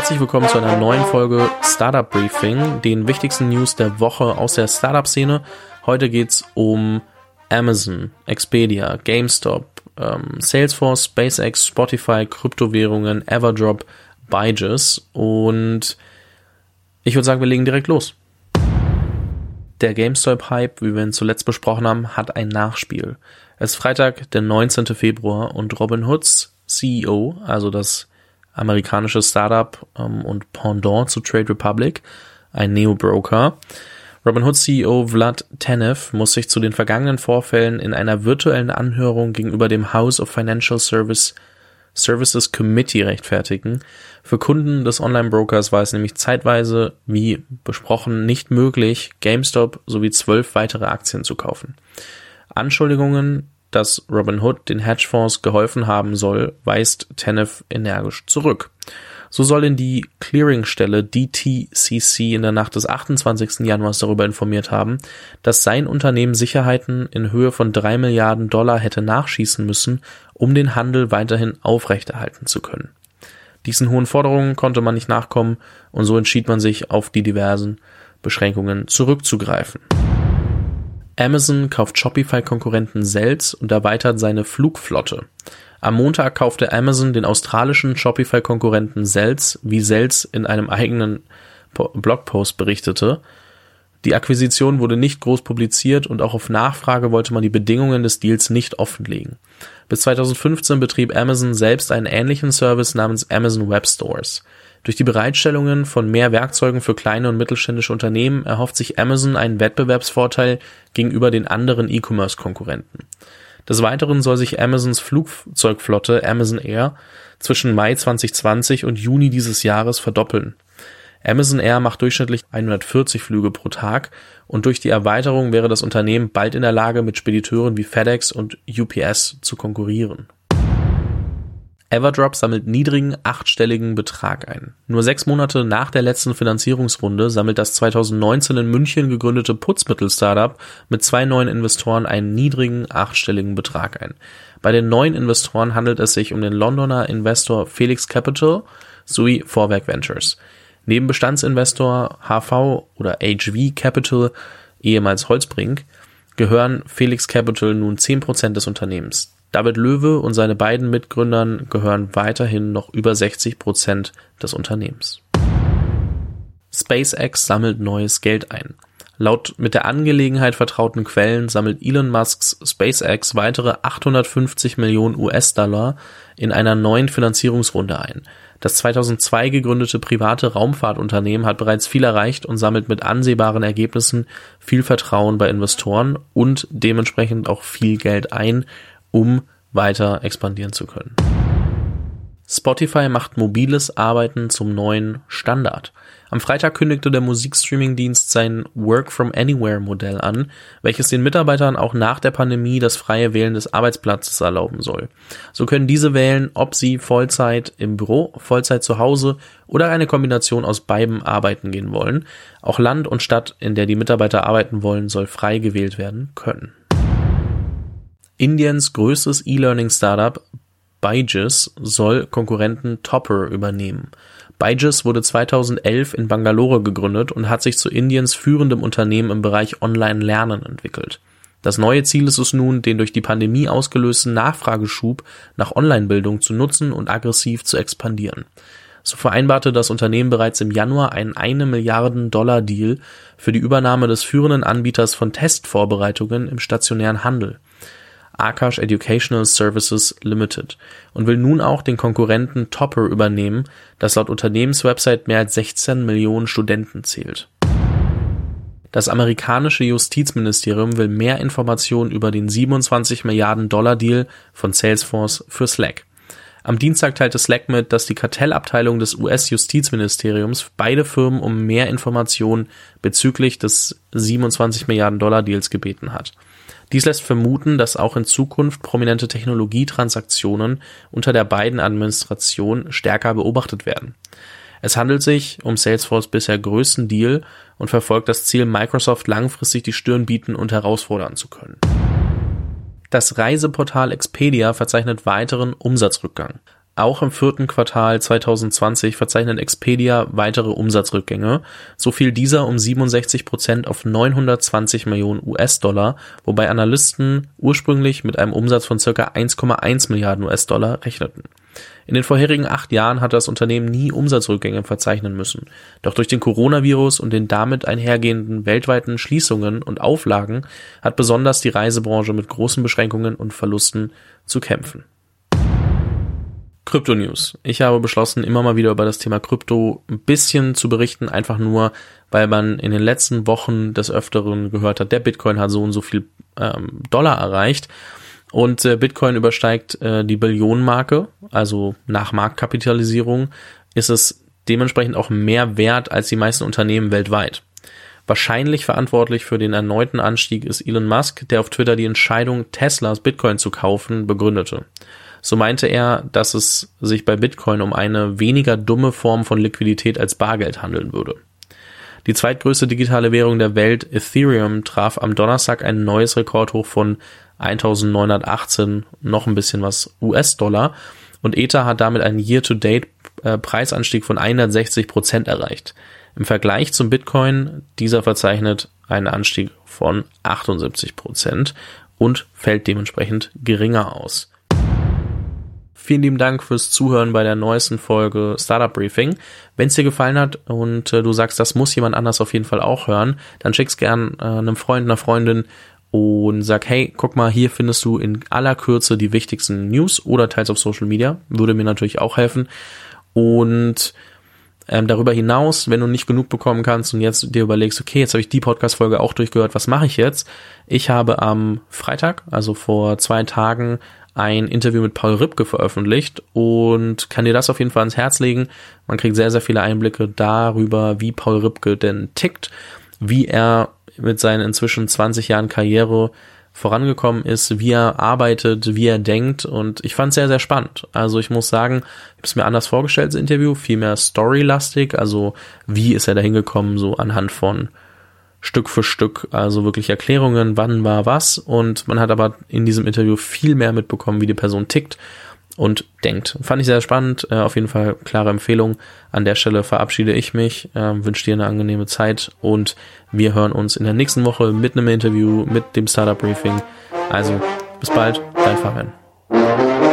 Herzlich willkommen zu einer neuen Folge Startup Briefing, den wichtigsten News der Woche aus der Startup-Szene. Heute geht's um Amazon, Expedia, GameStop, ähm, Salesforce, SpaceX, Spotify, Kryptowährungen, Everdrop, Byju's und ich würde sagen, wir legen direkt los. Der GameStop-Hype, wie wir ihn zuletzt besprochen haben, hat ein Nachspiel. Es ist Freitag, der 19. Februar und Robin Hoods CEO, also das amerikanische Startup ähm, und Pendant zu Trade Republic, ein Neo-Broker. Robinhood CEO Vlad Tenev muss sich zu den vergangenen Vorfällen in einer virtuellen Anhörung gegenüber dem House of Financial Service Services Committee rechtfertigen. Für Kunden des Online-Brokers war es nämlich zeitweise, wie besprochen, nicht möglich, GameStop sowie zwölf weitere Aktien zu kaufen. Anschuldigungen dass Robinhood den Hedgefonds geholfen haben soll, weist Tenev energisch zurück. So soll in die Clearingstelle DTCC in der Nacht des 28. Januars darüber informiert haben, dass sein Unternehmen Sicherheiten in Höhe von drei Milliarden Dollar hätte nachschießen müssen, um den Handel weiterhin aufrechterhalten zu können. Diesen hohen Forderungen konnte man nicht nachkommen und so entschied man sich, auf die diversen Beschränkungen zurückzugreifen. Amazon kauft Shopify-Konkurrenten Sels und erweitert seine Flugflotte. Am Montag kaufte Amazon den australischen Shopify-Konkurrenten Sels, wie Sels in einem eigenen Blogpost berichtete. Die Akquisition wurde nicht groß publiziert und auch auf Nachfrage wollte man die Bedingungen des Deals nicht offenlegen. Bis 2015 betrieb Amazon selbst einen ähnlichen Service namens Amazon Web Stores. Durch die Bereitstellungen von mehr Werkzeugen für kleine und mittelständische Unternehmen erhofft sich Amazon einen Wettbewerbsvorteil gegenüber den anderen E-Commerce-Konkurrenten. Des Weiteren soll sich Amazons Flugzeugflotte Amazon Air zwischen Mai 2020 und Juni dieses Jahres verdoppeln. Amazon Air macht durchschnittlich 140 Flüge pro Tag und durch die Erweiterung wäre das Unternehmen bald in der Lage, mit Spediteuren wie FedEx und UPS zu konkurrieren. Everdrop sammelt niedrigen achtstelligen Betrag ein. Nur sechs Monate nach der letzten Finanzierungsrunde sammelt das 2019 in München gegründete Putzmittel-Startup mit zwei neuen Investoren einen niedrigen achtstelligen Betrag ein. Bei den neuen Investoren handelt es sich um den Londoner Investor Felix Capital sowie Vorwerk Ventures. Neben Bestandsinvestor HV oder HV Capital, ehemals Holzbrink, gehören Felix Capital nun 10% des Unternehmens. David Löwe und seine beiden Mitgründern gehören weiterhin noch über 60 Prozent des Unternehmens. SpaceX sammelt neues Geld ein. Laut mit der Angelegenheit vertrauten Quellen sammelt Elon Musks SpaceX weitere 850 Millionen US-Dollar in einer neuen Finanzierungsrunde ein. Das 2002 gegründete private Raumfahrtunternehmen hat bereits viel erreicht und sammelt mit ansehbaren Ergebnissen viel Vertrauen bei Investoren und dementsprechend auch viel Geld ein, um weiter expandieren zu können. Spotify macht mobiles Arbeiten zum neuen Standard. Am Freitag kündigte der Musikstreaming-Dienst sein Work from Anywhere Modell an, welches den Mitarbeitern auch nach der Pandemie das freie Wählen des Arbeitsplatzes erlauben soll. So können diese wählen, ob sie Vollzeit im Büro, Vollzeit zu Hause oder eine Kombination aus beiden arbeiten gehen wollen. Auch Land und Stadt, in der die Mitarbeiter arbeiten wollen, soll frei gewählt werden können. Indiens größtes E-Learning-Startup Byju's soll Konkurrenten Topper übernehmen. Byju's wurde 2011 in Bangalore gegründet und hat sich zu Indiens führendem Unternehmen im Bereich Online-Lernen entwickelt. Das neue Ziel ist es nun, den durch die Pandemie ausgelösten Nachfrageschub nach Online-Bildung zu nutzen und aggressiv zu expandieren. So vereinbarte das Unternehmen bereits im Januar einen eine Milliarden Dollar Deal für die Übernahme des führenden Anbieters von Testvorbereitungen im stationären Handel. Akash Educational Services Limited und will nun auch den Konkurrenten Topper übernehmen, das laut Unternehmenswebsite mehr als 16 Millionen Studenten zählt. Das amerikanische Justizministerium will mehr Informationen über den 27 Milliarden Dollar Deal von Salesforce für Slack. Am Dienstag teilte Slack mit, dass die Kartellabteilung des US-Justizministeriums beide Firmen um mehr Informationen bezüglich des 27 Milliarden Dollar Deals gebeten hat. Dies lässt vermuten, dass auch in Zukunft prominente Technologietransaktionen unter der beiden Administration stärker beobachtet werden. Es handelt sich um Salesforce bisher größten Deal und verfolgt das Ziel, Microsoft langfristig die Stirn bieten und herausfordern zu können. Das Reiseportal Expedia verzeichnet weiteren Umsatzrückgang. Auch im vierten Quartal 2020 verzeichnet Expedia weitere Umsatzrückgänge. So fiel dieser um 67 Prozent auf 920 Millionen US-Dollar, wobei Analysten ursprünglich mit einem Umsatz von circa 1,1 Milliarden US-Dollar rechneten. In den vorherigen acht Jahren hat das Unternehmen nie Umsatzrückgänge verzeichnen müssen. Doch durch den Coronavirus und den damit einhergehenden weltweiten Schließungen und Auflagen hat besonders die Reisebranche mit großen Beschränkungen und Verlusten zu kämpfen. Krypto News. Ich habe beschlossen, immer mal wieder über das Thema Krypto ein bisschen zu berichten, einfach nur, weil man in den letzten Wochen des Öfteren gehört hat, der Bitcoin hat so und so viel ähm, Dollar erreicht. Und äh, Bitcoin übersteigt äh, die Billionenmarke, also nach Marktkapitalisierung ist es dementsprechend auch mehr wert als die meisten Unternehmen weltweit. Wahrscheinlich verantwortlich für den erneuten Anstieg ist Elon Musk, der auf Twitter die Entscheidung, Teslas Bitcoin zu kaufen, begründete. So meinte er, dass es sich bei Bitcoin um eine weniger dumme Form von Liquidität als Bargeld handeln würde. Die zweitgrößte digitale Währung der Welt, Ethereum, traf am Donnerstag ein neues Rekordhoch von 1918, noch ein bisschen was US-Dollar. Und Ether hat damit einen Year-to-Date-Preisanstieg von 160 Prozent erreicht. Im Vergleich zum Bitcoin, dieser verzeichnet einen Anstieg von 78 Prozent und fällt dementsprechend geringer aus. Vielen lieben Dank fürs Zuhören bei der neuesten Folge Startup Briefing. Wenn es dir gefallen hat und äh, du sagst, das muss jemand anders auf jeden Fall auch hören, dann schick's gern äh, einem Freund, einer Freundin und sag, hey, guck mal, hier findest du in aller Kürze die wichtigsten News oder teils auf Social Media. Würde mir natürlich auch helfen. Und ähm, darüber hinaus, wenn du nicht genug bekommen kannst und jetzt dir überlegst, okay, jetzt habe ich die Podcast-Folge auch durchgehört, was mache ich jetzt? Ich habe am Freitag, also vor zwei Tagen, ein Interview mit Paul Ripke veröffentlicht und kann dir das auf jeden Fall ans Herz legen. Man kriegt sehr, sehr viele Einblicke darüber, wie Paul Ripke denn tickt, wie er mit seinen inzwischen 20 Jahren Karriere vorangekommen ist, wie er arbeitet, wie er denkt. Und ich fand es sehr, sehr spannend. Also ich muss sagen, ich habe es mir anders vorgestellt, das Interview, viel mehr storylastig, also wie ist er da hingekommen, so anhand von Stück für Stück, also wirklich Erklärungen, wann war was. Und man hat aber in diesem Interview viel mehr mitbekommen, wie die Person tickt und denkt. Fand ich sehr spannend, äh, auf jeden Fall klare Empfehlung. An der Stelle verabschiede ich mich, äh, wünsche dir eine angenehme Zeit und wir hören uns in der nächsten Woche mit einem Interview, mit dem Startup Briefing. Also bis bald, dein Fabian.